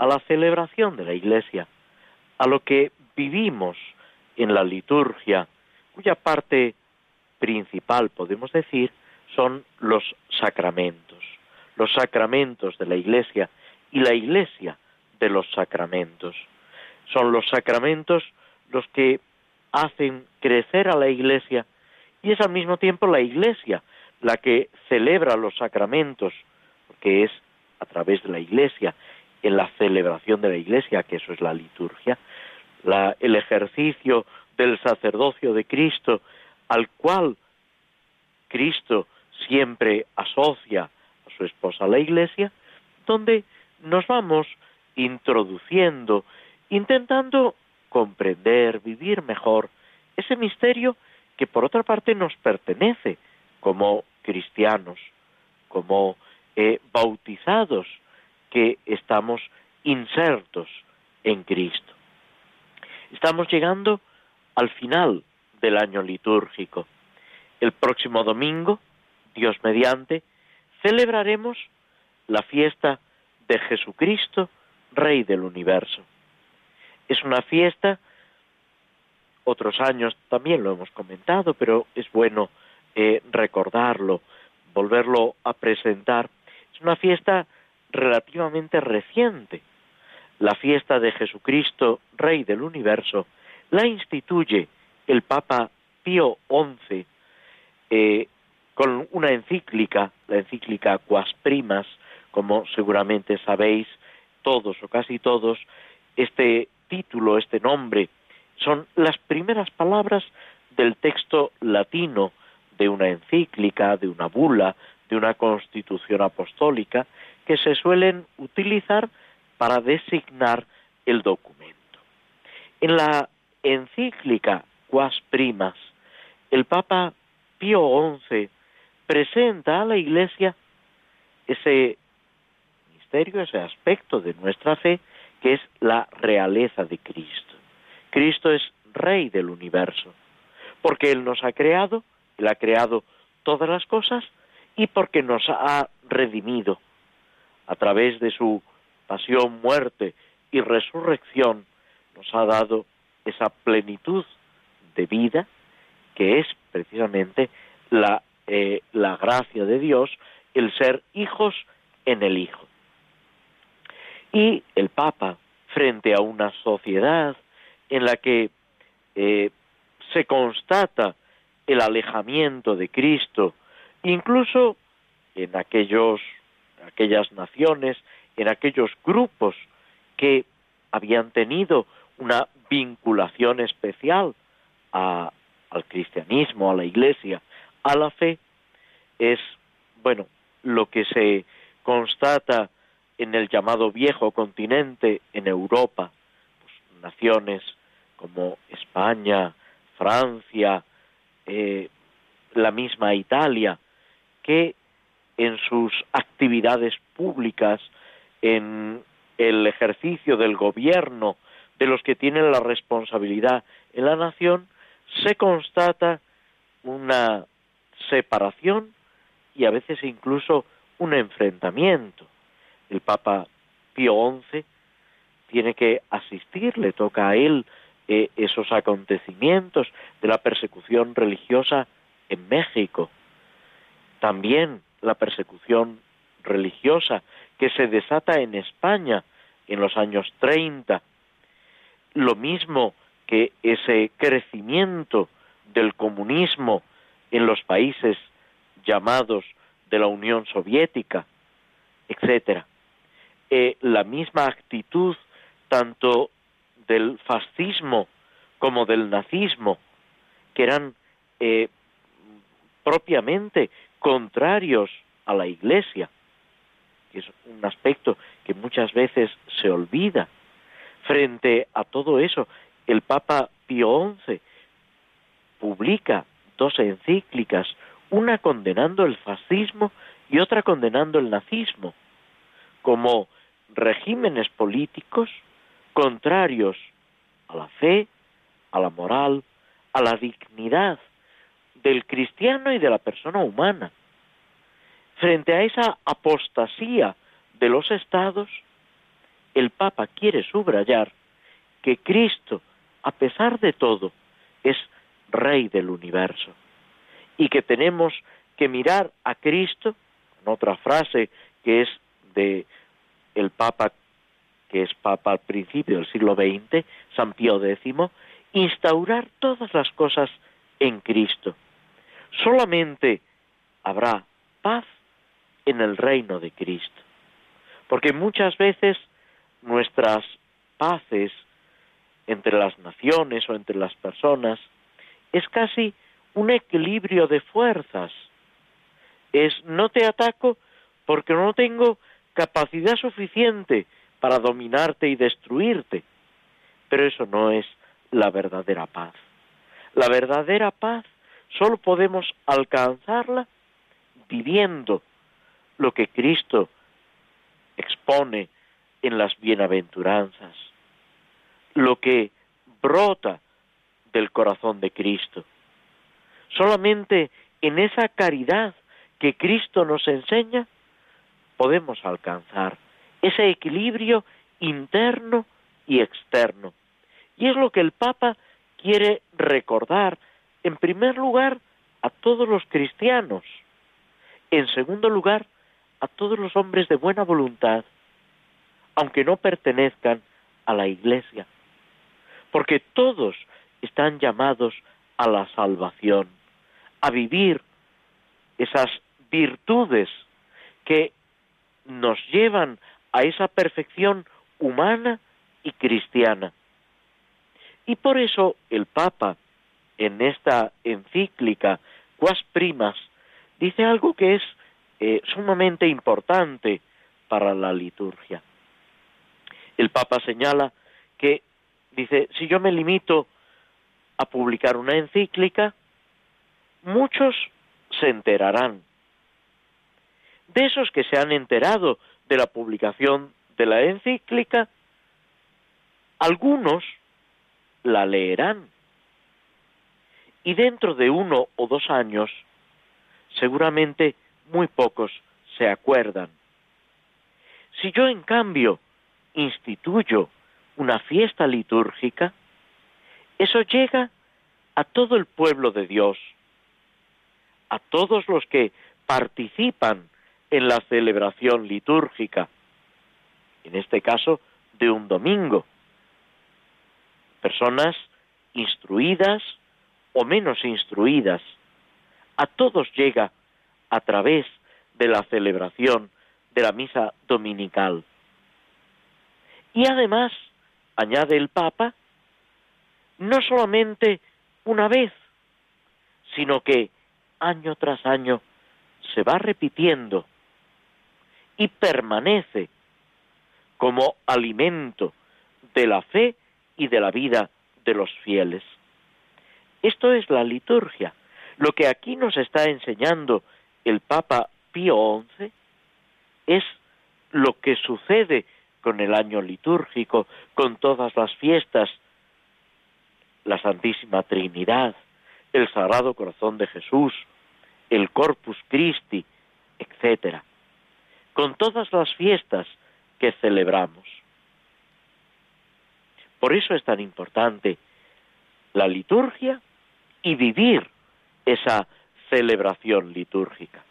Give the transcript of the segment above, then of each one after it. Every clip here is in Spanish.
a la celebración de la Iglesia, a lo que vivimos en la liturgia, cuya parte principal, podemos decir, son los sacramentos, los sacramentos de la Iglesia y la Iglesia de los sacramentos. Son los sacramentos los que hacen crecer a la Iglesia y es al mismo tiempo la Iglesia la que celebra los sacramentos, porque es a través de la Iglesia en la celebración de la Iglesia, que eso es la liturgia, el ejercicio del sacerdocio de Cristo, al cual Cristo siempre asocia a su esposa la Iglesia, donde nos vamos introduciendo, intentando comprender, vivir mejor ese misterio que por otra parte nos pertenece como cristianos, como eh, bautizados que estamos insertos en Cristo. Estamos llegando al final del año litúrgico. El próximo domingo, Dios mediante, celebraremos la fiesta de Jesucristo, Rey del universo. Es una fiesta, otros años también lo hemos comentado, pero es bueno eh, recordarlo, volverlo a presentar. Es una fiesta relativamente reciente. La fiesta de Jesucristo, Rey del Universo, la instituye el Papa Pío XI eh, con una encíclica, la encíclica Quas Primas, como seguramente sabéis todos o casi todos, este título, este nombre, son las primeras palabras del texto latino de una encíclica, de una bula, de una constitución apostólica, que se suelen utilizar para designar el documento. En la encíclica Quas Primas, el Papa Pío XI presenta a la Iglesia ese misterio, ese aspecto de nuestra fe, que es la realeza de Cristo. Cristo es Rey del universo, porque Él nos ha creado, Él ha creado todas las cosas y porque nos ha redimido a través de su pasión, muerte y resurrección, nos ha dado esa plenitud de vida que es precisamente la, eh, la gracia de Dios, el ser hijos en el Hijo. Y el Papa, frente a una sociedad en la que eh, se constata el alejamiento de Cristo, incluso en aquellos aquellas naciones, en aquellos grupos que habían tenido una vinculación especial al cristianismo, a la iglesia, a la fe, es, bueno, lo que se constata en el llamado viejo continente, en Europa, pues, naciones como España, Francia, eh, la misma Italia, que en sus actividades públicas, en el ejercicio del gobierno de los que tienen la responsabilidad en la nación, se constata una separación y a veces incluso un enfrentamiento. El Papa Pío XI tiene que asistir, le toca a él eh, esos acontecimientos de la persecución religiosa en México. También la persecución religiosa que se desata en España en los años 30, lo mismo que ese crecimiento del comunismo en los países llamados de la Unión Soviética, etcétera. Eh, la misma actitud tanto del fascismo como del nazismo, que eran eh, propiamente contrarios a la Iglesia, que es un aspecto que muchas veces se olvida. Frente a todo eso, el Papa Pío XI publica dos encíclicas, una condenando el fascismo y otra condenando el nazismo, como regímenes políticos contrarios a la fe, a la moral, a la dignidad del cristiano y de la persona humana. Frente a esa apostasía de los estados, el Papa quiere subrayar que Cristo, a pesar de todo, es Rey del universo y que tenemos que mirar a Cristo, en otra frase que es de el Papa que es Papa al principio del siglo XX, San Pío X, instaurar todas las cosas en Cristo. Solamente habrá paz en el reino de Cristo. Porque muchas veces nuestras paces entre las naciones o entre las personas es casi un equilibrio de fuerzas. Es no te ataco porque no tengo capacidad suficiente para dominarte y destruirte. Pero eso no es la verdadera paz. La verdadera paz solo podemos alcanzarla viviendo lo que Cristo expone en las bienaventuranzas, lo que brota del corazón de Cristo. Solamente en esa caridad que Cristo nos enseña podemos alcanzar ese equilibrio interno y externo. Y es lo que el Papa quiere recordar, en primer lugar, a todos los cristianos, en segundo lugar, a todos los hombres de buena voluntad, aunque no pertenezcan a la Iglesia, porque todos están llamados a la salvación, a vivir esas virtudes que nos llevan a esa perfección humana y cristiana. Y por eso el Papa, en esta encíclica Quas Primas, dice algo que es eh, sumamente importante para la liturgia. El Papa señala que, dice, si yo me limito a publicar una encíclica, muchos se enterarán. De esos que se han enterado de la publicación de la encíclica, algunos la leerán y dentro de uno o dos años seguramente muy pocos se acuerdan. Si yo en cambio instituyo una fiesta litúrgica, eso llega a todo el pueblo de Dios, a todos los que participan en la celebración litúrgica, en este caso de un domingo. Personas instruidas o menos instruidas, a todos llega a través de la celebración de la misa dominical. Y además, añade el Papa, no solamente una vez, sino que año tras año se va repitiendo y permanece como alimento de la fe y de la vida de los fieles. Esto es la liturgia. Lo que aquí nos está enseñando el Papa Pío XI es lo que sucede con el año litúrgico, con todas las fiestas, la Santísima Trinidad, el Sagrado Corazón de Jesús, el Corpus Christi, etcétera, con todas las fiestas que celebramos. Por eso es tan importante la liturgia y vivir esa celebración litúrgica.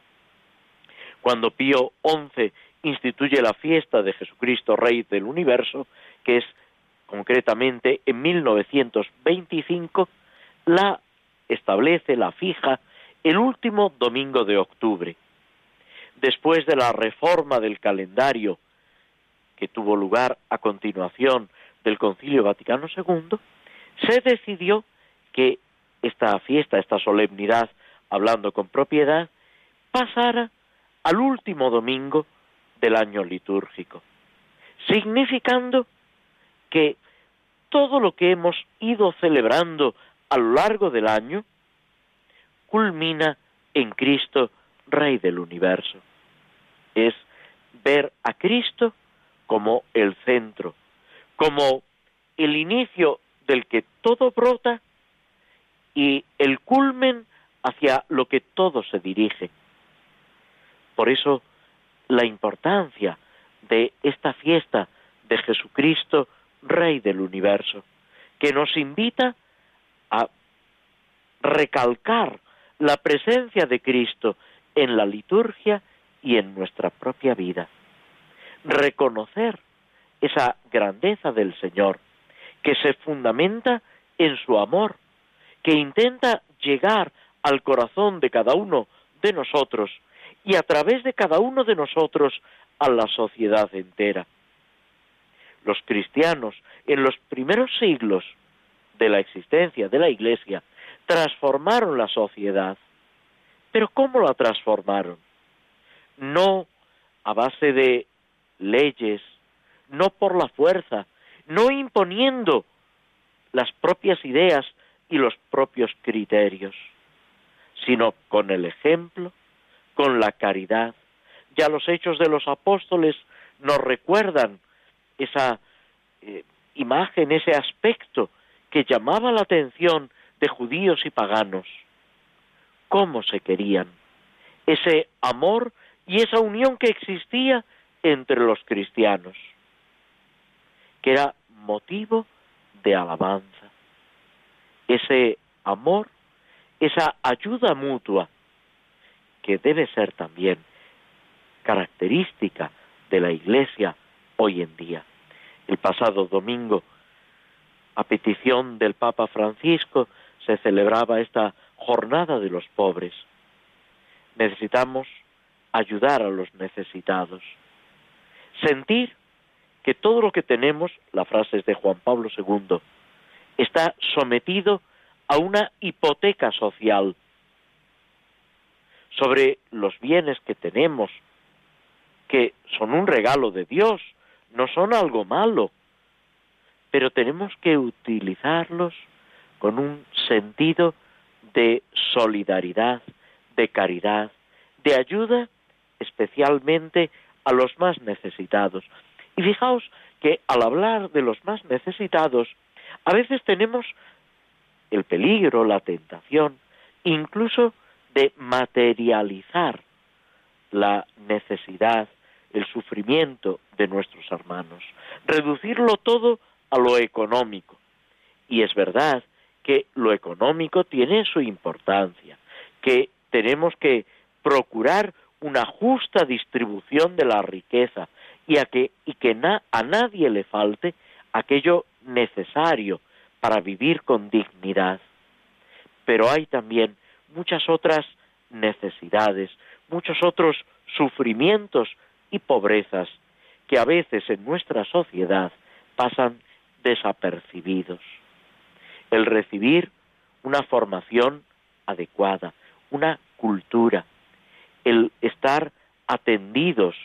Cuando Pío XI instituye la fiesta de Jesucristo Rey del Universo, que es concretamente en 1925, la establece, la fija, el último domingo de octubre. Después de la reforma del calendario que tuvo lugar a continuación del Concilio Vaticano II, se decidió que esta fiesta, esta solemnidad, hablando con propiedad, pasara al último domingo del año litúrgico, significando que todo lo que hemos ido celebrando a lo largo del año culmina en Cristo, Rey del universo. Es ver a Cristo como el centro, como el inicio del que todo brota y el culmen hacia lo que todo se dirige. Por eso la importancia de esta fiesta de Jesucristo, Rey del universo, que nos invita a recalcar la presencia de Cristo en la liturgia y en nuestra propia vida. Reconocer esa grandeza del Señor, que se fundamenta en su amor, que intenta llegar al corazón de cada uno de nosotros y a través de cada uno de nosotros a la sociedad entera. Los cristianos en los primeros siglos de la existencia de la Iglesia transformaron la sociedad. Pero ¿cómo la transformaron? No a base de leyes, no por la fuerza, no imponiendo las propias ideas y los propios criterios, sino con el ejemplo, con la caridad. Ya los hechos de los apóstoles nos recuerdan esa eh, imagen, ese aspecto que llamaba la atención de judíos y paganos. Cómo se querían. Ese amor y esa unión que existía entre los cristianos, que era motivo de alabanza. Ese amor, esa ayuda mutua, que debe ser también característica de la Iglesia hoy en día. El pasado domingo, a petición del Papa Francisco, se celebraba esta jornada de los pobres. Necesitamos ayudar a los necesitados. Sentir que todo lo que tenemos, la frase es de Juan Pablo II, está sometido a una hipoteca social sobre los bienes que tenemos, que son un regalo de Dios, no son algo malo, pero tenemos que utilizarlos con un sentido de solidaridad, de caridad, de ayuda especialmente a los más necesitados. Y fijaos que al hablar de los más necesitados, a veces tenemos el peligro, la tentación, incluso de materializar la necesidad, el sufrimiento de nuestros hermanos, reducirlo todo a lo económico. Y es verdad que lo económico tiene su importancia, que tenemos que procurar una justa distribución de la riqueza y, a que, y que a nadie le falte aquello necesario para vivir con dignidad. Pero hay también muchas otras necesidades, muchos otros sufrimientos y pobrezas que a veces en nuestra sociedad pasan desapercibidos el recibir una formación adecuada, una cultura, el estar atendidos,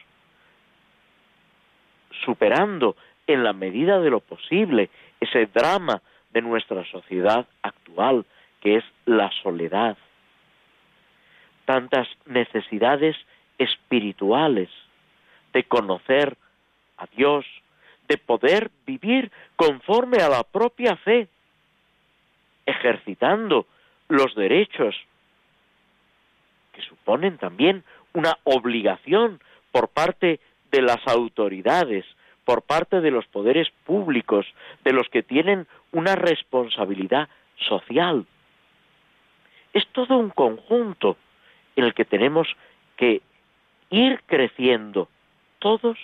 superando en la medida de lo posible ese drama de nuestra sociedad actual, que es la soledad. Tantas necesidades espirituales de conocer a Dios, de poder vivir conforme a la propia fe, ejercitando los derechos que suponen también una obligación por parte de las autoridades, por parte de los poderes públicos, de los que tienen una responsabilidad social. Es todo un conjunto en el que tenemos que ir creciendo todos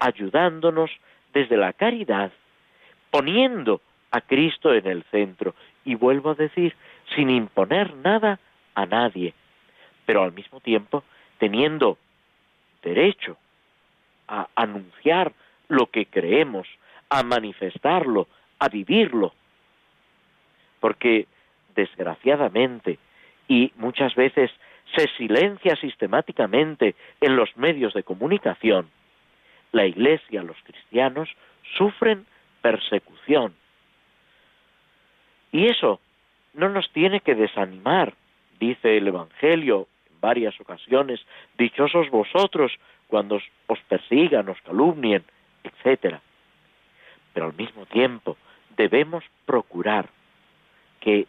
ayudándonos desde la caridad, poniendo a Cristo en el centro y vuelvo a decir, sin imponer nada a nadie, pero al mismo tiempo teniendo derecho a anunciar lo que creemos, a manifestarlo, a vivirlo. Porque desgraciadamente y muchas veces se silencia sistemáticamente en los medios de comunicación, la Iglesia, los cristianos, sufren persecución, Y eso no nos tiene que desanimar, dice el Evangelio en varias ocasiones, dichosos vosotros cuando os persigan, os calumnien, etcétera. Pero al mismo tiempo debemos procurar que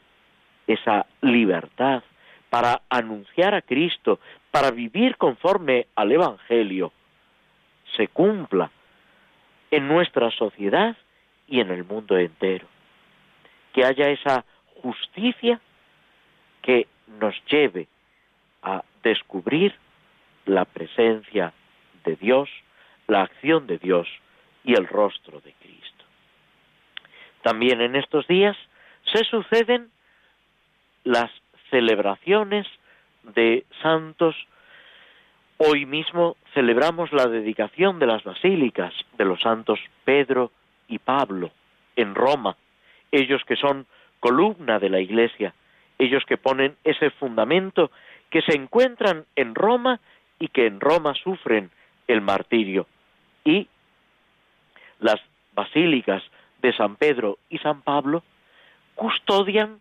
esa libertad para anunciar a Cristo, para vivir conforme al Evangelio, se cumpla en nuestra sociedad y en el mundo entero. Que haya esa justicia que nos lleve a descubrir la presencia de Dios, la acción de Dios y el rostro de Cristo. También en estos días se suceden las celebraciones de santos. Hoy mismo celebramos la dedicación de las basílicas de los santos Pedro y Pablo en Roma, ellos que son columna de la Iglesia, ellos que ponen ese fundamento, que se encuentran en Roma y que en Roma sufren el martirio. Y las basílicas de San Pedro y San Pablo custodian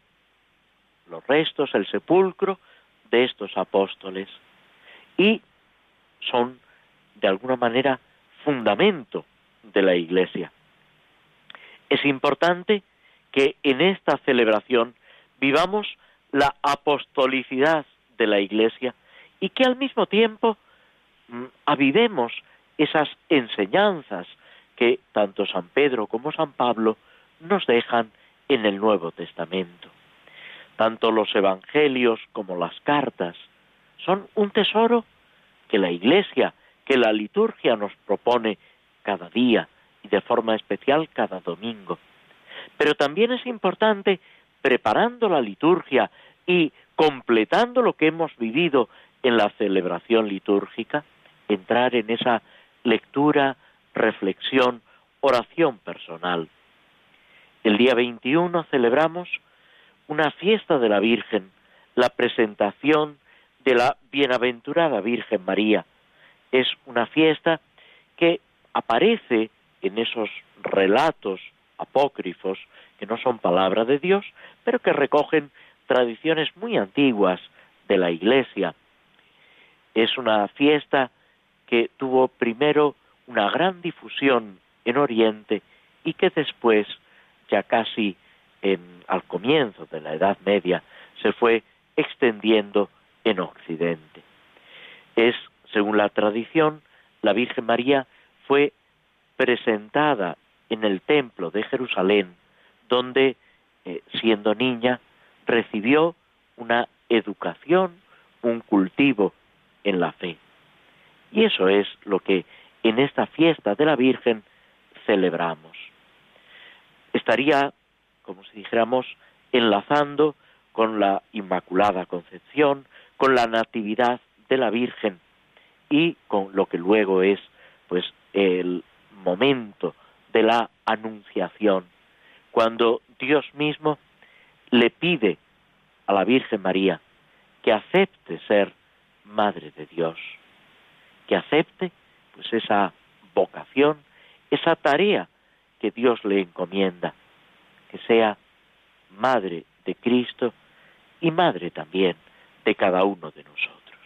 los restos, el sepulcro de estos apóstoles y son de alguna manera fundamento de la Iglesia. Es importante que en esta celebración vivamos la apostolicidad de la Iglesia y que al mismo tiempo mm, avivemos esas enseñanzas que tanto San Pedro como San Pablo nos dejan en el Nuevo Testamento. Tanto los evangelios como las cartas son un tesoro que la Iglesia, que la liturgia nos propone cada día y de forma especial cada domingo. Pero también es importante, preparando la liturgia y completando lo que hemos vivido en la celebración litúrgica, entrar en esa lectura, reflexión, oración personal. El día 21 celebramos una fiesta de la Virgen, la presentación de la bienaventurada Virgen María. Es una fiesta que aparece en esos relatos apócrifos que no son palabra de Dios, pero que recogen tradiciones muy antiguas de la Iglesia. Es una fiesta que tuvo primero una gran difusión en Oriente y que después, ya casi al comienzo de la Edad Media, se fue extendiendo en Occidente. Es, según la tradición, la Virgen María fue presentada en el templo de Jerusalén, donde, eh, siendo niña, recibió una educación, un cultivo en la fe. Y eso es lo que en esta fiesta de la Virgen celebramos. Estaría, como si dijéramos, enlazando con la Inmaculada Concepción, con la Natividad de la Virgen y con lo que luego es pues el momento de la anunciación, cuando Dios mismo le pide a la Virgen María que acepte ser Madre de Dios, que acepte pues esa vocación, esa tarea que Dios le encomienda, que sea Madre de Cristo y Madre también de cada uno de nosotros.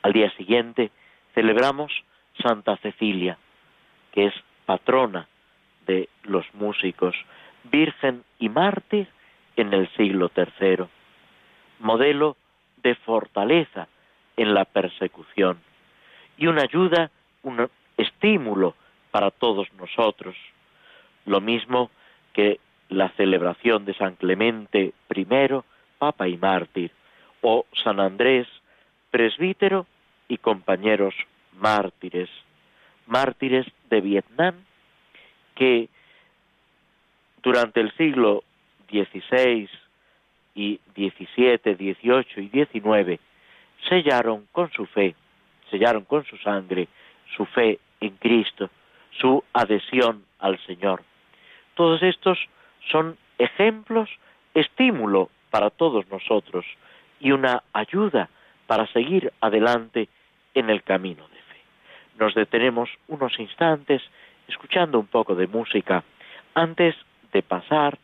Al día siguiente celebramos Santa Cecilia, que es patrona de los músicos, virgen y mártir en el siglo III, modelo de fortaleza en la persecución y una ayuda, un estímulo para todos nosotros, lo mismo que la celebración de San Clemente I, Papa y mártir, o San Andrés, presbítero y compañeros mártires. Mártires de Vietnam que durante el siglo XVI y XVII, XVIII y XIX sellaron con su fe, sellaron con su sangre su fe en Cristo, su adhesión al Señor. Todos estos son ejemplos, estímulo para todos nosotros y una ayuda para seguir adelante en el camino nos detenemos unos instantes escuchando un poco de música antes de pasar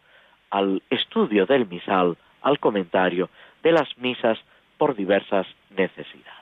al estudio del misal, al comentario de las misas por diversas necesidades.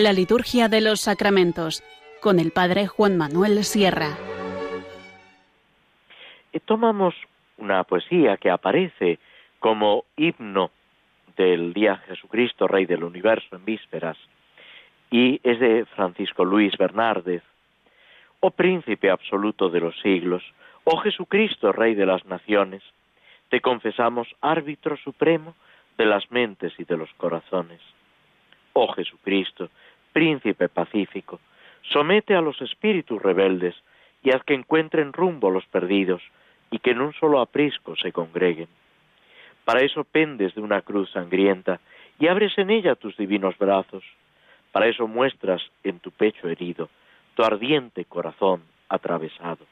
La liturgia de los sacramentos con el padre Juan Manuel Sierra. Tomamos una poesía que aparece como himno del día Jesucristo, Rey del Universo, en vísperas, y es de Francisco Luis Bernárdez. Oh príncipe absoluto de los siglos, oh Jesucristo, Rey de las naciones, te confesamos árbitro supremo de las mentes y de los corazones. Oh Jesucristo, príncipe pacífico, somete a los espíritus rebeldes y haz que encuentren rumbo los perdidos y que en un solo aprisco se congreguen. Para eso pendes de una cruz sangrienta y abres en ella tus divinos brazos. Para eso muestras en tu pecho herido tu ardiente corazón atravesado.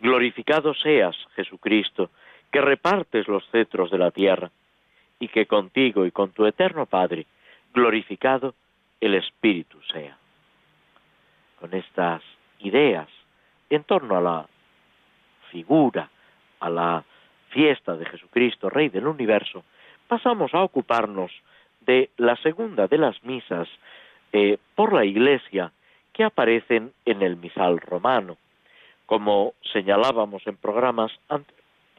Glorificado seas, Jesucristo, que repartes los cetros de la tierra, y que contigo y con tu eterno Padre, glorificado, el Espíritu sea. Con estas ideas en torno a la figura, a la fiesta de Jesucristo, Rey del Universo, pasamos a ocuparnos de la segunda de las misas eh, por la Iglesia que aparecen en el misal romano. Como señalábamos en programas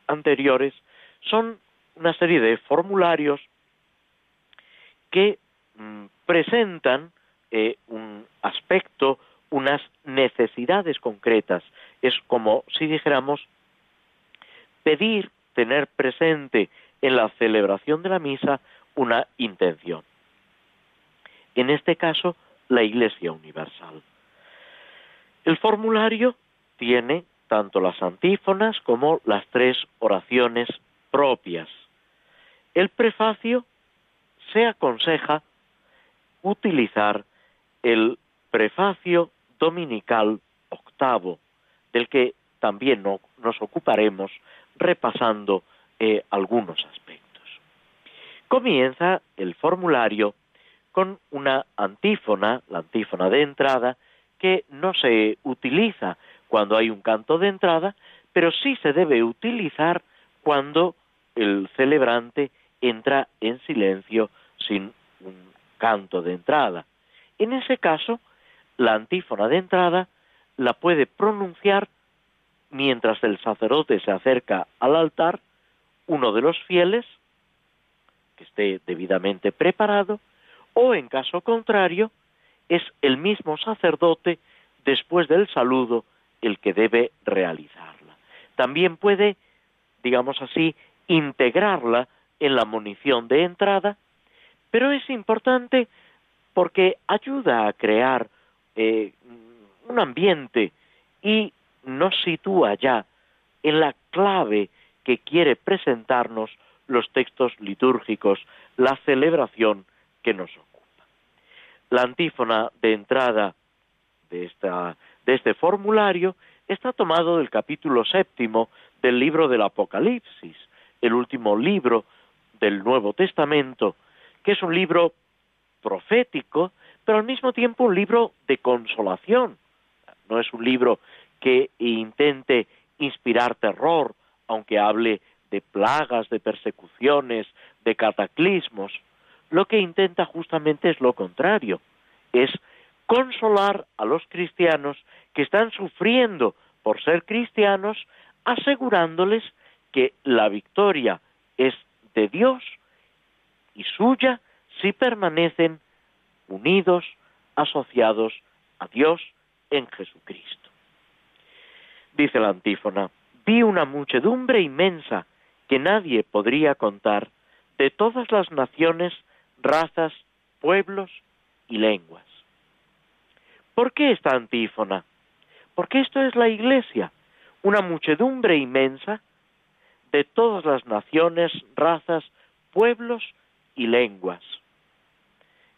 anteriores, son una serie de formularios que Mm, presentan eh, un aspecto, unas necesidades concretas. Es como si dijéramos pedir, tener presente en la celebración de la misa una intención. En este caso, la Iglesia Universal. El formulario tiene tanto las antífonas como las tres oraciones propias. El prefacio se aconseja utilizar el prefacio dominical octavo, del que también nos ocuparemos repasando eh, algunos aspectos. Comienza el formulario con una antífona, la antífona de entrada, que no se utiliza cuando hay un canto de entrada, pero sí se debe utilizar cuando el celebrante entra en silencio sin un canto de entrada. En ese caso, la antífona de entrada la puede pronunciar mientras el sacerdote se acerca al altar, uno de los fieles, que esté debidamente preparado, o en caso contrario, es el mismo sacerdote, después del saludo, el que debe realizarla. también puede, digamos así, integrarla en la munición de entrada, pero es importante porque ayuda a crear eh, un ambiente y nos sitúa ya en la clave que quiere presentarnos los textos litúrgicos, la celebración que nos ocupa. La antífona de entrada de, esta, de este formulario está tomado del capítulo séptimo del libro del Apocalipsis, el último libro del Nuevo Testamento, que es un libro profético, pero al mismo tiempo un libro de consolación. No es un libro que intente inspirar terror, aunque hable de plagas, de persecuciones, de cataclismos. Lo que intenta justamente es lo contrario, es consolar a los cristianos que están sufriendo por ser cristianos, asegurándoles que la victoria es de Dios y suya si permanecen unidos, asociados a Dios en Jesucristo. Dice la antífona, vi una muchedumbre inmensa que nadie podría contar de todas las naciones, razas, pueblos y lenguas. ¿Por qué esta antífona? Porque esto es la Iglesia, una muchedumbre inmensa de todas las naciones, razas, pueblos y lenguas.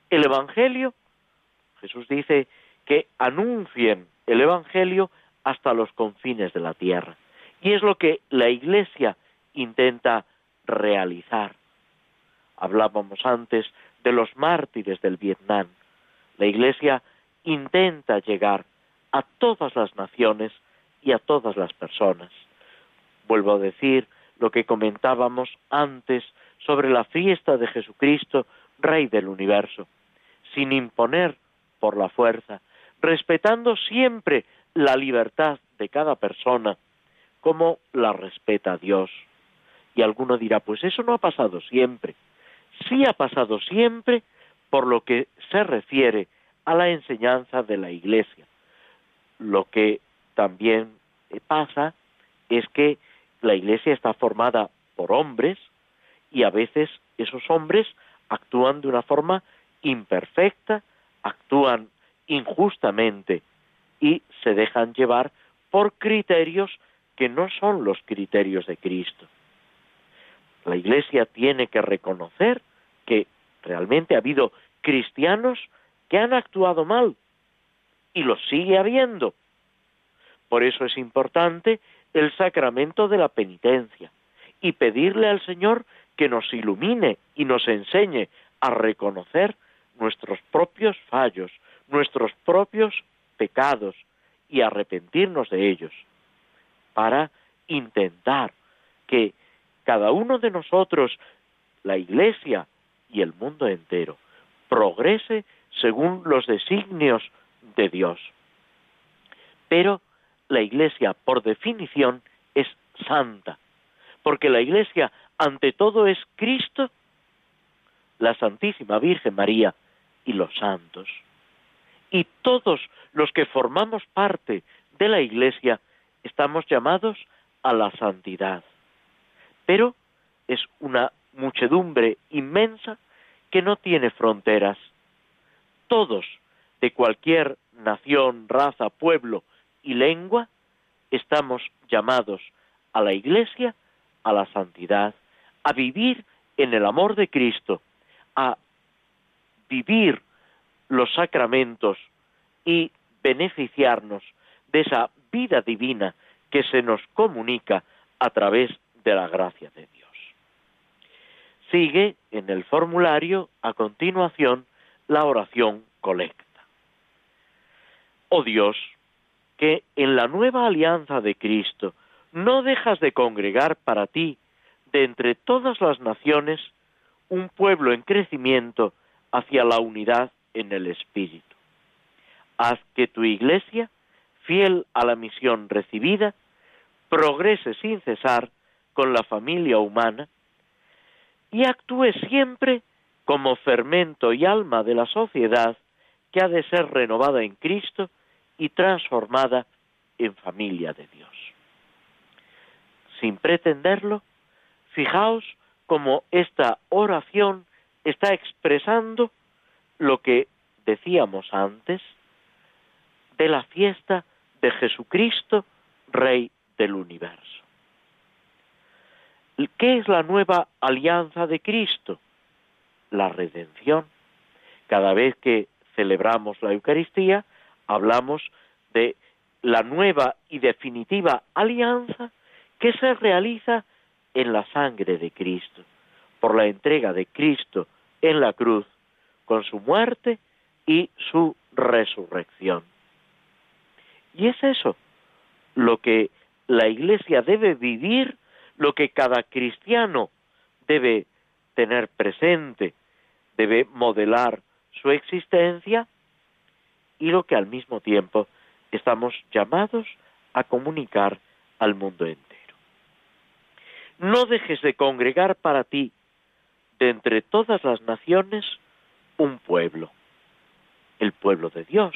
El Evangelio, Jesús dice que anuncien el Evangelio hasta los confines de la tierra. Y es lo que la Iglesia intenta realizar. Hablábamos antes de los mártires del Vietnam. La Iglesia intenta llegar a todas las naciones y a todas las personas. Vuelvo a decir lo que comentábamos antes sobre la fiesta de Jesucristo, Rey del universo, sin imponer por la fuerza, respetando siempre la libertad de cada persona, como la respeta Dios. Y alguno dirá, pues eso no ha pasado siempre. Sí ha pasado siempre por lo que se refiere a la enseñanza de la Iglesia. Lo que también pasa es que la Iglesia está formada por hombres y a veces esos hombres actúan de una forma imperfecta, actúan injustamente y se dejan llevar por criterios que no son los criterios de Cristo. La Iglesia tiene que reconocer que realmente ha habido cristianos que han actuado mal y lo sigue habiendo. Por eso es importante el sacramento de la penitencia y pedirle al Señor que nos ilumine y nos enseñe a reconocer nuestros propios fallos, nuestros propios pecados y arrepentirnos de ellos, para intentar que cada uno de nosotros, la Iglesia y el mundo entero, progrese según los designios de Dios. Pero la Iglesia, por definición, es santa, porque la Iglesia, ante todo, es Cristo, la Santísima Virgen María y los santos. Y todos los que formamos parte de la Iglesia estamos llamados a la santidad. Pero es una muchedumbre inmensa que no tiene fronteras. Todos, de cualquier nación, raza, pueblo y lengua, estamos llamados a la Iglesia, a la santidad, a vivir en el amor de Cristo, a vivir los sacramentos y beneficiarnos de esa vida divina que se nos comunica a través de la gracia de Dios. Sigue en el formulario a continuación la oración colecta. Oh Dios, que en la nueva alianza de Cristo no dejas de congregar para ti de entre todas las naciones un pueblo en crecimiento hacia la unidad en el Espíritu. Haz que tu iglesia, fiel a la misión recibida, progrese sin cesar con la familia humana y actúe siempre como fermento y alma de la sociedad que ha de ser renovada en Cristo y transformada en familia de Dios. sin pretenderlo, fijaos cómo esta oración está expresando lo que decíamos antes de la fiesta de Jesucristo, Rey del universo. ¿Qué es la nueva alianza de Cristo? La redención. Cada vez que celebramos la Eucaristía, hablamos de la nueva y definitiva alianza que se realiza en la sangre de Cristo, por la entrega de Cristo en la cruz, con su muerte y su resurrección. Y es eso lo que la Iglesia debe vivir, lo que cada cristiano debe tener presente, debe modelar su existencia y lo que al mismo tiempo estamos llamados a comunicar al mundo entero. No dejes de congregar para ti, de entre todas las naciones, un pueblo, el pueblo de Dios,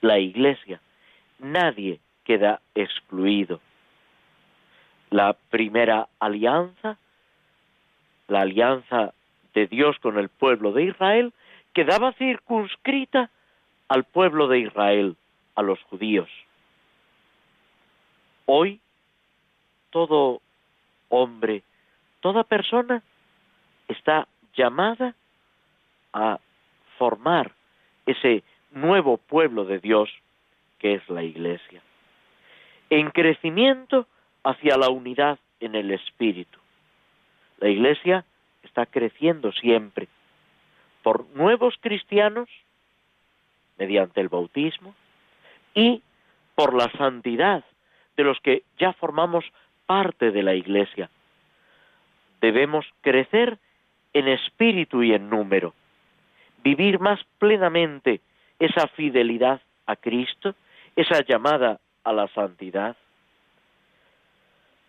la Iglesia. Nadie queda excluido. La primera alianza, la alianza de Dios con el pueblo de Israel, quedaba circunscrita al pueblo de Israel, a los judíos. Hoy, todo hombre, toda persona está llamada a formar ese nuevo pueblo de Dios que es la Iglesia, en crecimiento hacia la unidad en el Espíritu. La Iglesia está creciendo siempre por nuevos cristianos mediante el bautismo y por la santidad de los que ya formamos parte de la Iglesia. Debemos crecer en espíritu y en número, vivir más plenamente esa fidelidad a Cristo, esa llamada a la santidad,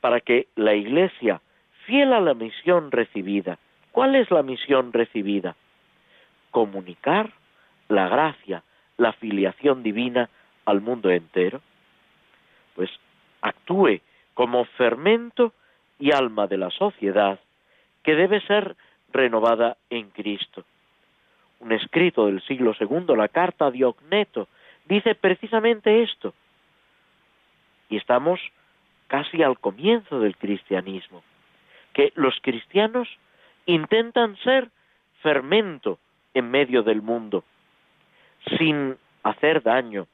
para que la Iglesia, fiel a la misión recibida, ¿cuál es la misión recibida? Comunicar la gracia, la filiación divina al mundo entero, pues actúe como fermento y alma de la sociedad que debe ser renovada en Cristo. Un escrito del siglo II, la carta de Ogneto, dice precisamente esto. Y estamos casi al comienzo del cristianismo, que los cristianos intentan ser fermento en medio del mundo, sin hacer daño,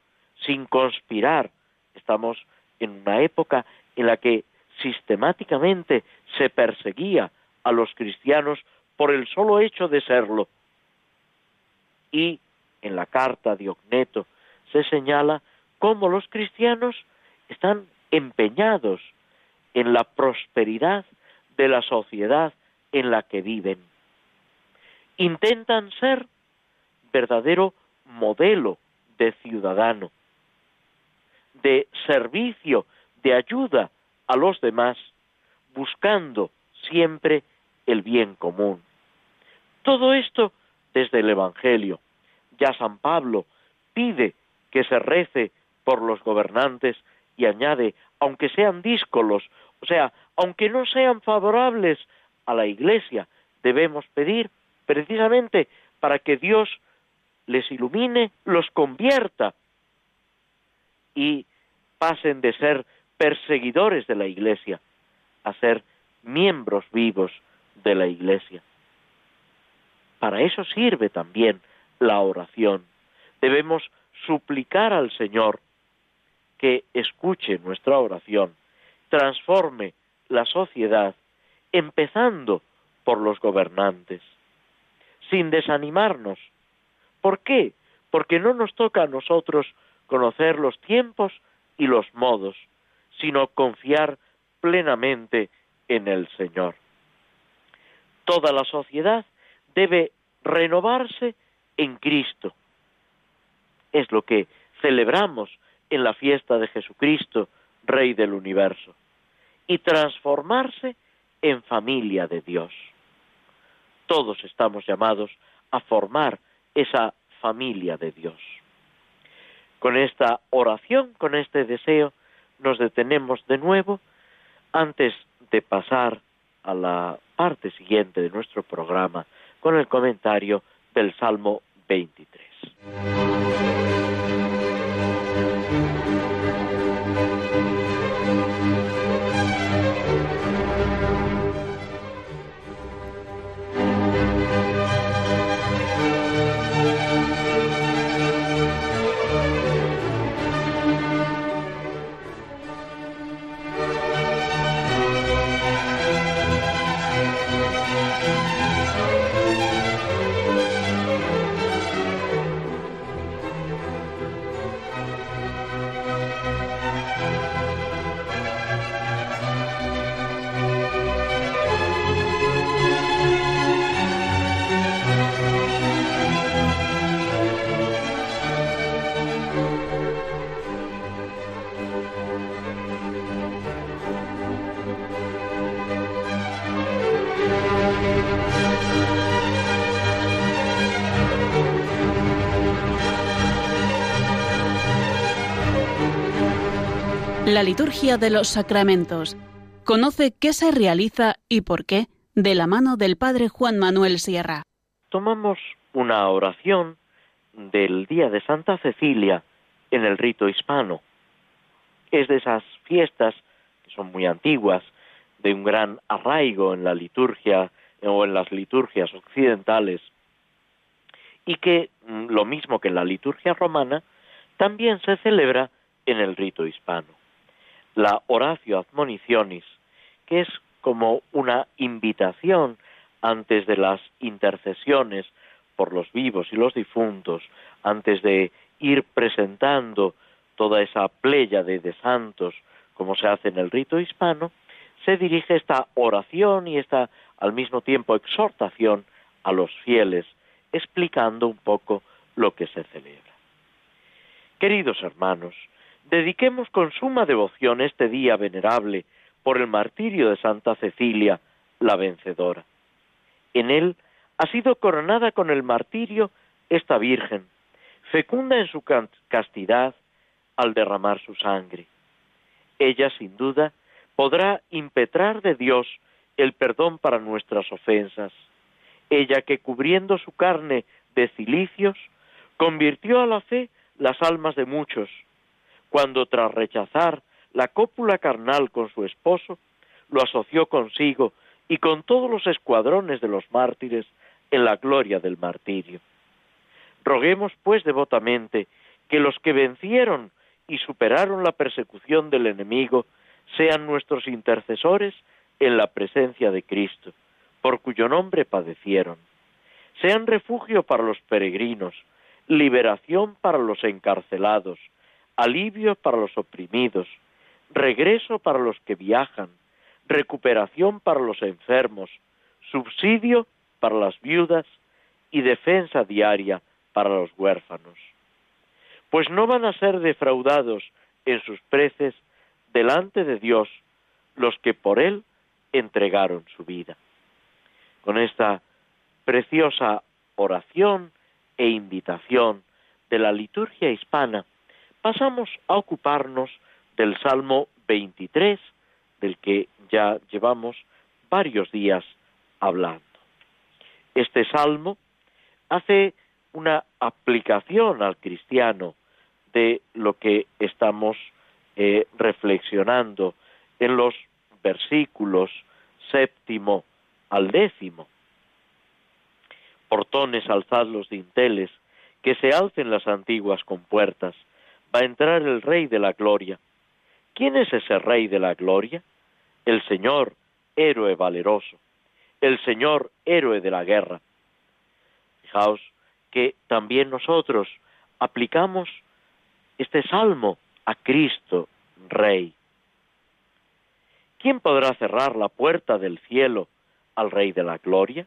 sin conspirar. Estamos en una época en la que sistemáticamente se perseguía a los cristianos por el solo hecho de serlo. Y en la carta de Ogneto se señala cómo los cristianos están empeñados en la prosperidad de la sociedad en la que viven. Intentan ser verdadero modelo de ciudadano, de servicio, de ayuda a los demás, buscando siempre el bien común. Todo esto desde el Evangelio. Ya San Pablo pide que se rece por los gobernantes y añade, aunque sean díscolos, o sea, aunque no sean favorables a la Iglesia, debemos pedir precisamente para que Dios les ilumine, los convierta y pasen de ser perseguidores de la Iglesia a ser miembros vivos de la Iglesia. Para eso sirve también la oración. Debemos suplicar al Señor que escuche nuestra oración, transforme la sociedad, empezando por los gobernantes, sin desanimarnos. ¿Por qué? Porque no nos toca a nosotros conocer los tiempos y los modos, sino confiar plenamente en el Señor. Toda la sociedad debe renovarse en Cristo. Es lo que celebramos en la fiesta de Jesucristo, Rey del universo, y transformarse en familia de Dios. Todos estamos llamados a formar esa familia de Dios. Con esta oración, con este deseo, nos detenemos de nuevo antes de pasar a la parte siguiente de nuestro programa con el comentario del Salmo 23. Liturgia de los sacramentos. Conoce qué se realiza y por qué de la mano del Padre Juan Manuel Sierra. Tomamos una oración del día de Santa Cecilia en el rito hispano. Es de esas fiestas que son muy antiguas, de un gran arraigo en la liturgia o en las liturgias occidentales, y que, mm, lo mismo que en la liturgia romana, también se celebra en el rito hispano la Horacio Admonicionis, que es como una invitación antes de las intercesiones por los vivos y los difuntos, antes de ir presentando toda esa playa de santos como se hace en el rito hispano, se dirige esta oración y esta al mismo tiempo exhortación a los fieles, explicando un poco lo que se celebra. Queridos hermanos, dediquemos con suma devoción este día venerable por el martirio de Santa Cecilia, la vencedora. En él ha sido coronada con el martirio esta Virgen, fecunda en su castidad al derramar su sangre. Ella, sin duda, podrá impetrar de Dios el perdón para nuestras ofensas. Ella que cubriendo su carne de cilicios, convirtió a la fe las almas de muchos, cuando tras rechazar la cópula carnal con su esposo, lo asoció consigo y con todos los escuadrones de los mártires en la gloria del martirio. Roguemos, pues, devotamente que los que vencieron y superaron la persecución del enemigo sean nuestros intercesores en la presencia de Cristo, por cuyo nombre padecieron. Sean refugio para los peregrinos, liberación para los encarcelados, alivio para los oprimidos, regreso para los que viajan, recuperación para los enfermos, subsidio para las viudas y defensa diaria para los huérfanos. Pues no van a ser defraudados en sus preces delante de Dios los que por Él entregaron su vida. Con esta preciosa oración e invitación de la liturgia hispana, pasamos a ocuparnos del Salmo 23, del que ya llevamos varios días hablando. Este salmo hace una aplicación al cristiano de lo que estamos eh, reflexionando en los versículos séptimo al décimo. Portones alzad los dinteles, que se alcen las antiguas compuertas, va a entrar el Rey de la Gloria. ¿Quién es ese Rey de la Gloria? El Señor, héroe valeroso, el Señor, héroe de la guerra. Fijaos que también nosotros aplicamos este salmo a Cristo, Rey. ¿Quién podrá cerrar la puerta del cielo al Rey de la Gloria?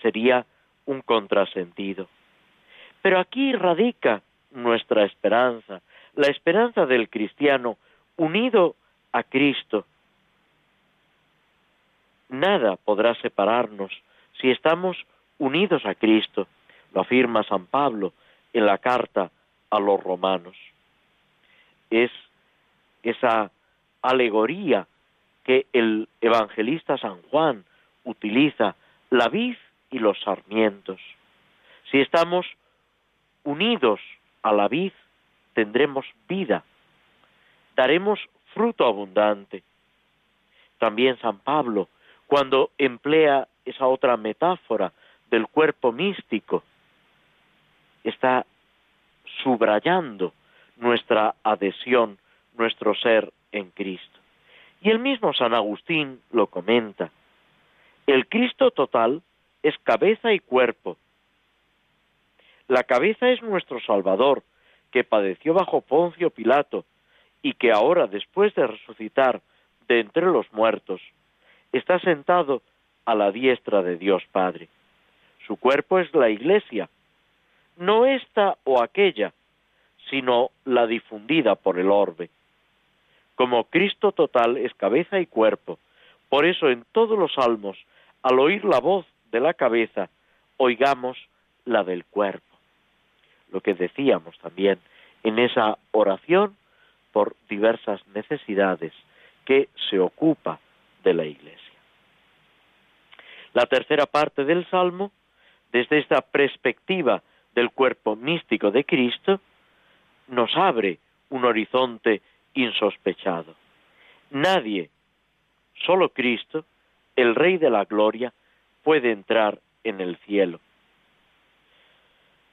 Sería un contrasentido. Pero aquí radica nuestra esperanza, la esperanza del cristiano unido a Cristo. Nada podrá separarnos si estamos unidos a Cristo, lo afirma San Pablo en la carta a los romanos. Es esa alegoría que el evangelista San Juan utiliza, la vid y los sarmientos. Si estamos unidos a la vid, tendremos vida, daremos fruto abundante. También San Pablo, cuando emplea esa otra metáfora del cuerpo místico, está subrayando nuestra adhesión, nuestro ser en Cristo. Y el mismo San Agustín lo comenta. El Cristo total es cabeza y cuerpo. La cabeza es nuestro Salvador, que padeció bajo Poncio Pilato y que ahora, después de resucitar de entre los muertos, está sentado a la diestra de Dios Padre. Su cuerpo es la Iglesia, no esta o aquella, sino la difundida por el orbe. Como Cristo total es cabeza y cuerpo, por eso en todos los salmos, al oír la voz de la cabeza, oigamos la del cuerpo. Lo que decíamos también en esa oración por diversas necesidades que se ocupa de la Iglesia. La tercera parte del Salmo, desde esta perspectiva del cuerpo místico de Cristo, nos abre un horizonte insospechado. Nadie, solo Cristo, el Rey de la Gloria, puede entrar en el cielo.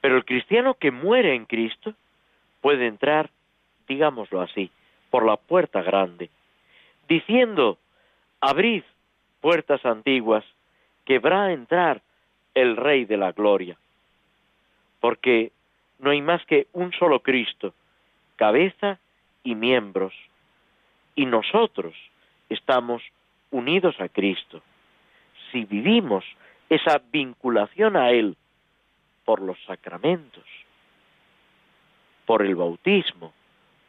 Pero el cristiano que muere en Cristo puede entrar, digámoslo así, por la puerta grande, diciendo, abrid puertas antiguas, que va a entrar el Rey de la Gloria. Porque no hay más que un solo Cristo, cabeza y miembros, y nosotros estamos unidos a Cristo. Si vivimos esa vinculación a Él por los sacramentos, por el bautismo,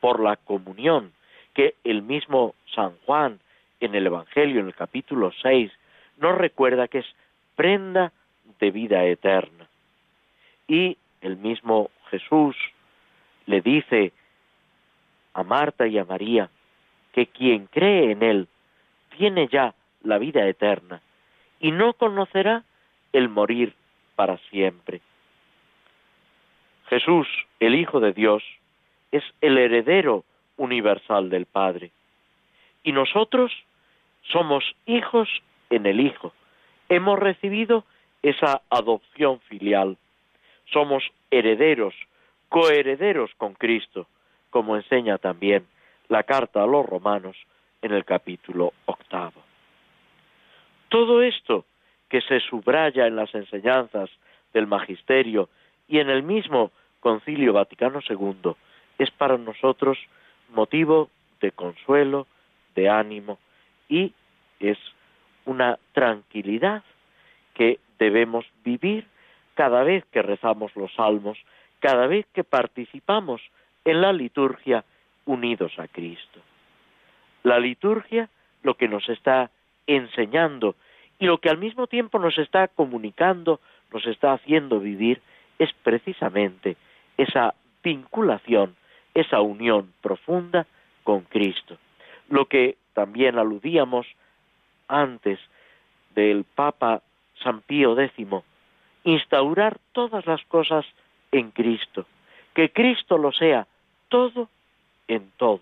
por la comunión, que el mismo San Juan en el Evangelio, en el capítulo 6, nos recuerda que es prenda de vida eterna. Y el mismo Jesús le dice a Marta y a María que quien cree en Él tiene ya la vida eterna y no conocerá el morir para siempre. Jesús, el Hijo de Dios, es el heredero universal del Padre. Y nosotros somos hijos en el Hijo. Hemos recibido esa adopción filial. Somos herederos, coherederos con Cristo, como enseña también la carta a los romanos en el capítulo octavo. Todo esto que se subraya en las enseñanzas del magisterio y en el mismo Concilio Vaticano II es para nosotros motivo de consuelo, de ánimo y es una tranquilidad que debemos vivir cada vez que rezamos los salmos, cada vez que participamos en la liturgia unidos a Cristo. La liturgia lo que nos está enseñando y lo que al mismo tiempo nos está comunicando, nos está haciendo vivir, es precisamente esa vinculación, esa unión profunda con Cristo. Lo que también aludíamos antes del Papa San Pío X, instaurar todas las cosas en Cristo, que Cristo lo sea todo en todos.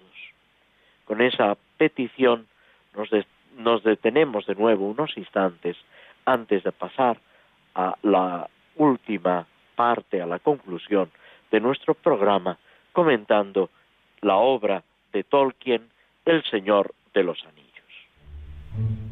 Con esa petición nos, nos detenemos de nuevo unos instantes antes de pasar a la última parte, a la conclusión de nuestro programa, comentando la obra de Tolkien, El Señor de los Anillos.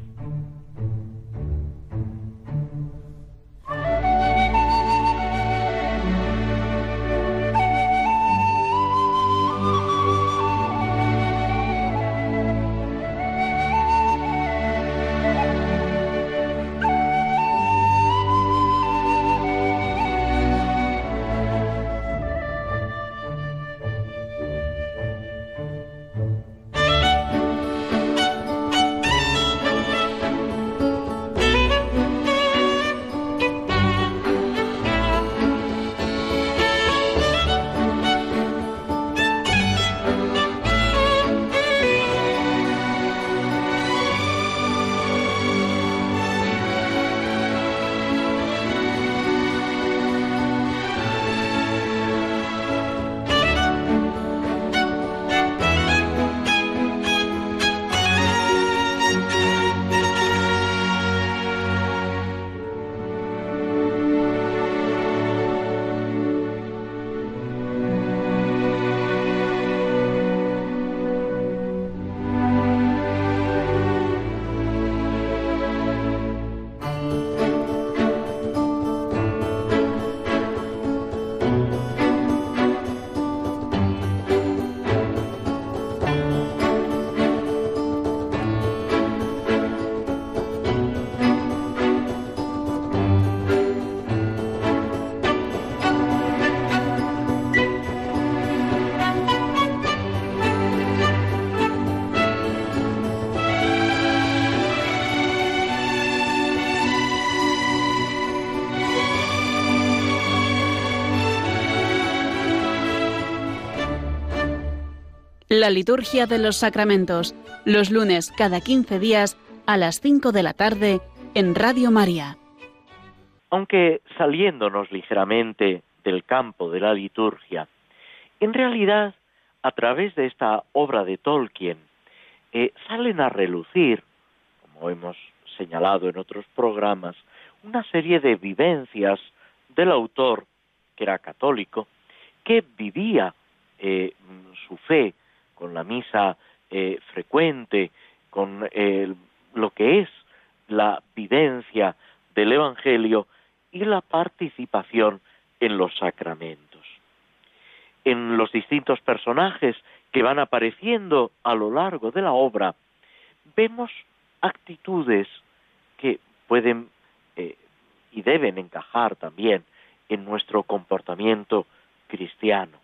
La liturgia de los sacramentos, los lunes cada 15 días a las 5 de la tarde en Radio María. Aunque saliéndonos ligeramente del campo de la liturgia, en realidad, a través de esta obra de Tolkien, eh, salen a relucir, como hemos señalado en otros programas, una serie de vivencias del autor, que era católico, que vivía eh, su fe con la misa eh, frecuente, con eh, lo que es la vivencia del Evangelio y la participación en los sacramentos. En los distintos personajes que van apareciendo a lo largo de la obra, vemos actitudes que pueden eh, y deben encajar también en nuestro comportamiento cristiano.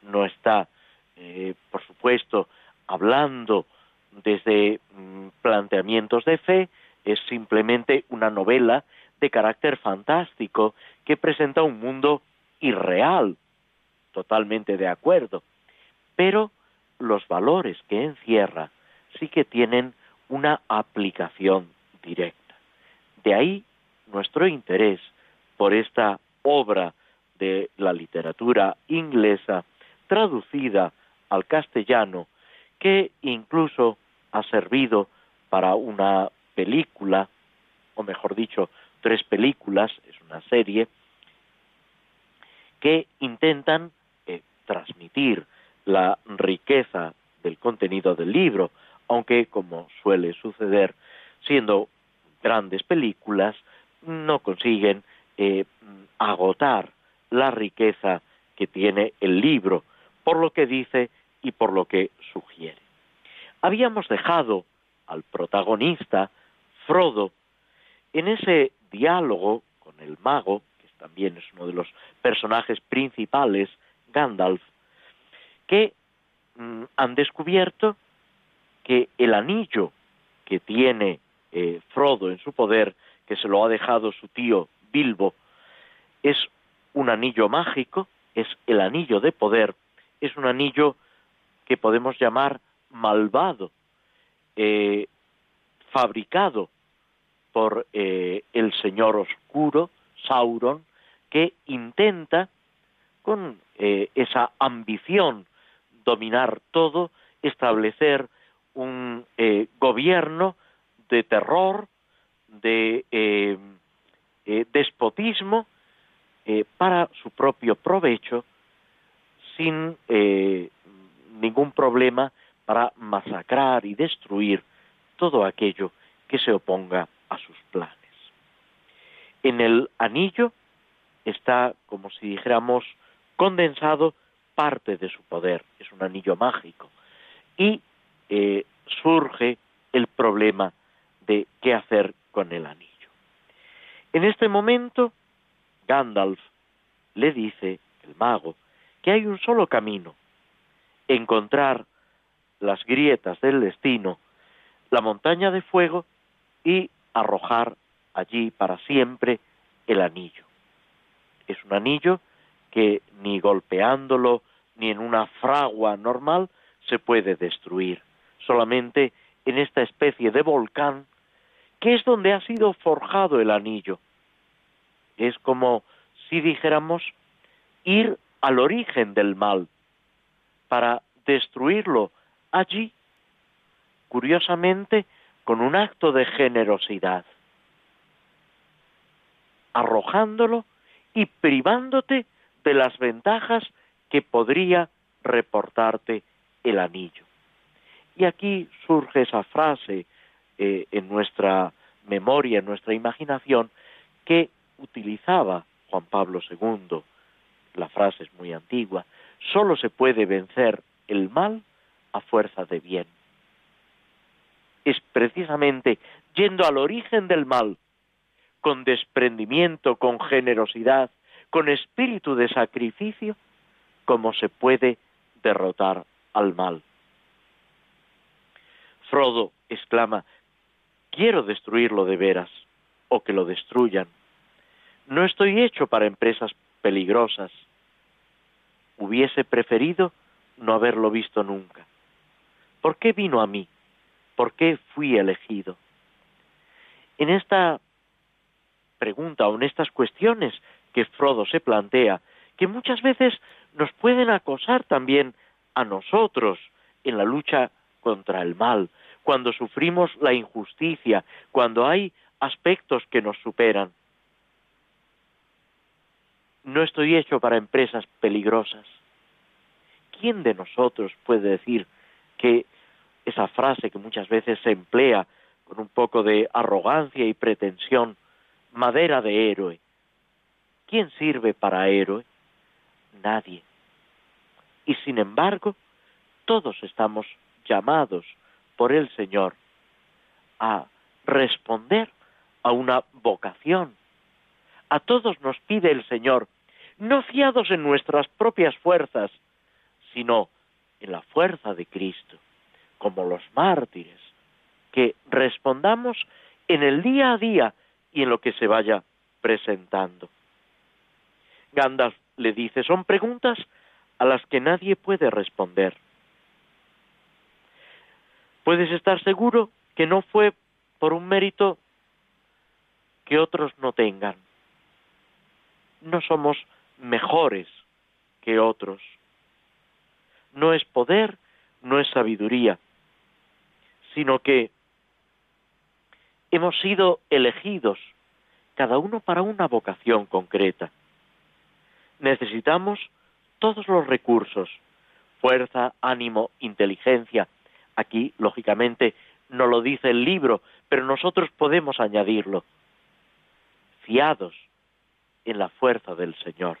No está eh, por supuesto, hablando desde mm, planteamientos de fe, es simplemente una novela de carácter fantástico que presenta un mundo irreal, totalmente de acuerdo, pero los valores que encierra sí que tienen una aplicación directa. De ahí nuestro interés por esta obra de la literatura inglesa traducida al castellano que incluso ha servido para una película, o mejor dicho, tres películas, es una serie, que intentan eh, transmitir la riqueza del contenido del libro, aunque, como suele suceder, siendo grandes películas, no consiguen eh, agotar la riqueza que tiene el libro, por lo que dice y por lo que sugiere. Habíamos dejado al protagonista, Frodo, en ese diálogo con el mago, que también es uno de los personajes principales, Gandalf, que mm, han descubierto que el anillo que tiene eh, Frodo en su poder, que se lo ha dejado su tío Bilbo, es un anillo mágico, es el anillo de poder, es un anillo que podemos llamar malvado, eh, fabricado por eh, el Señor Oscuro, Sauron, que intenta, con eh, esa ambición, dominar todo, establecer un gobierno de terror, de despotismo, para su propio provecho, sin ningún problema para masacrar y destruir todo aquello que se oponga a sus planes. En el anillo está, como si dijéramos, condensado parte de su poder, es un anillo mágico, y eh, surge el problema de qué hacer con el anillo. En este momento, Gandalf le dice, el mago, que hay un solo camino encontrar las grietas del destino, la montaña de fuego y arrojar allí para siempre el anillo. Es un anillo que ni golpeándolo ni en una fragua normal se puede destruir, solamente en esta especie de volcán que es donde ha sido forjado el anillo. Es como si dijéramos ir al origen del mal, para destruirlo allí, curiosamente, con un acto de generosidad, arrojándolo y privándote de las ventajas que podría reportarte el anillo. Y aquí surge esa frase eh, en nuestra memoria, en nuestra imaginación, que utilizaba Juan Pablo II. La frase es muy antigua, solo se puede vencer el mal a fuerza de bien. Es precisamente yendo al origen del mal, con desprendimiento, con generosidad, con espíritu de sacrificio, como se puede derrotar al mal. Frodo exclama, quiero destruirlo de veras, o que lo destruyan. No estoy hecho para empresas peligrosas, hubiese preferido no haberlo visto nunca. ¿Por qué vino a mí? ¿Por qué fui elegido? En esta pregunta o en estas cuestiones que Frodo se plantea, que muchas veces nos pueden acosar también a nosotros en la lucha contra el mal, cuando sufrimos la injusticia, cuando hay aspectos que nos superan. No estoy hecho para empresas peligrosas. ¿Quién de nosotros puede decir que esa frase que muchas veces se emplea con un poco de arrogancia y pretensión, madera de héroe? ¿Quién sirve para héroe? Nadie. Y sin embargo, todos estamos llamados por el Señor a responder a una vocación. A todos nos pide el Señor, no fiados en nuestras propias fuerzas, sino en la fuerza de Cristo, como los mártires, que respondamos en el día a día y en lo que se vaya presentando. Gandalf le dice, son preguntas a las que nadie puede responder. Puedes estar seguro que no fue por un mérito que otros no tengan. No somos mejores que otros. No es poder, no es sabiduría, sino que hemos sido elegidos, cada uno para una vocación concreta. Necesitamos todos los recursos, fuerza, ánimo, inteligencia. Aquí, lógicamente, no lo dice el libro, pero nosotros podemos añadirlo. Fiados en la fuerza del Señor.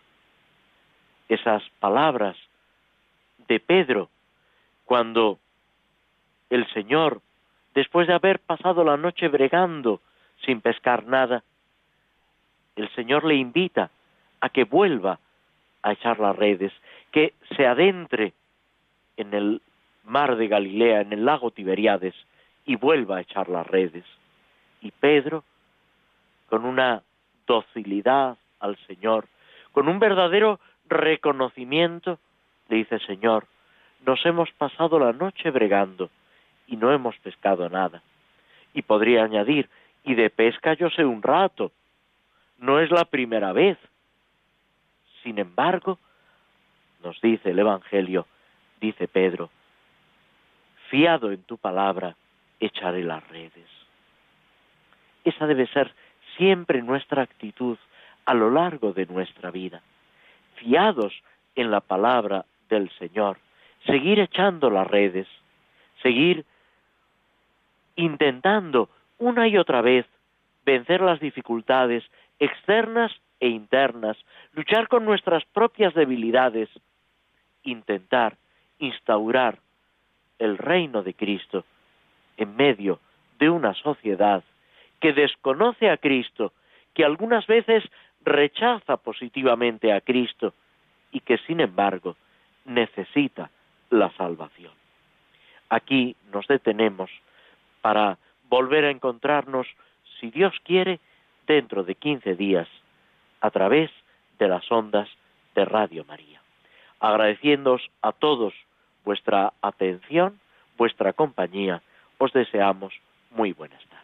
Esas palabras de Pedro, cuando el Señor, después de haber pasado la noche bregando sin pescar nada, el Señor le invita a que vuelva a echar las redes, que se adentre en el mar de Galilea, en el lago Tiberiades, y vuelva a echar las redes. Y Pedro, con una docilidad al Señor, con un verdadero reconocimiento, le dice, Señor, nos hemos pasado la noche bregando y no hemos pescado nada. Y podría añadir, y de pesca yo sé un rato, no es la primera vez. Sin embargo, nos dice el Evangelio, dice Pedro, fiado en tu palabra, echaré las redes. Esa debe ser siempre nuestra actitud a lo largo de nuestra vida. Fiados en la palabra del Señor, seguir echando las redes, seguir intentando una y otra vez vencer las dificultades externas e internas, luchar con nuestras propias debilidades, intentar instaurar el reino de Cristo en medio de una sociedad que desconoce a Cristo, que algunas veces rechaza positivamente a Cristo y que sin embargo necesita la salvación. Aquí nos detenemos para volver a encontrarnos, si Dios quiere, dentro de quince días a través de las ondas de Radio María. Agradeciéndoos a todos vuestra atención, vuestra compañía, os deseamos muy buenas tardes.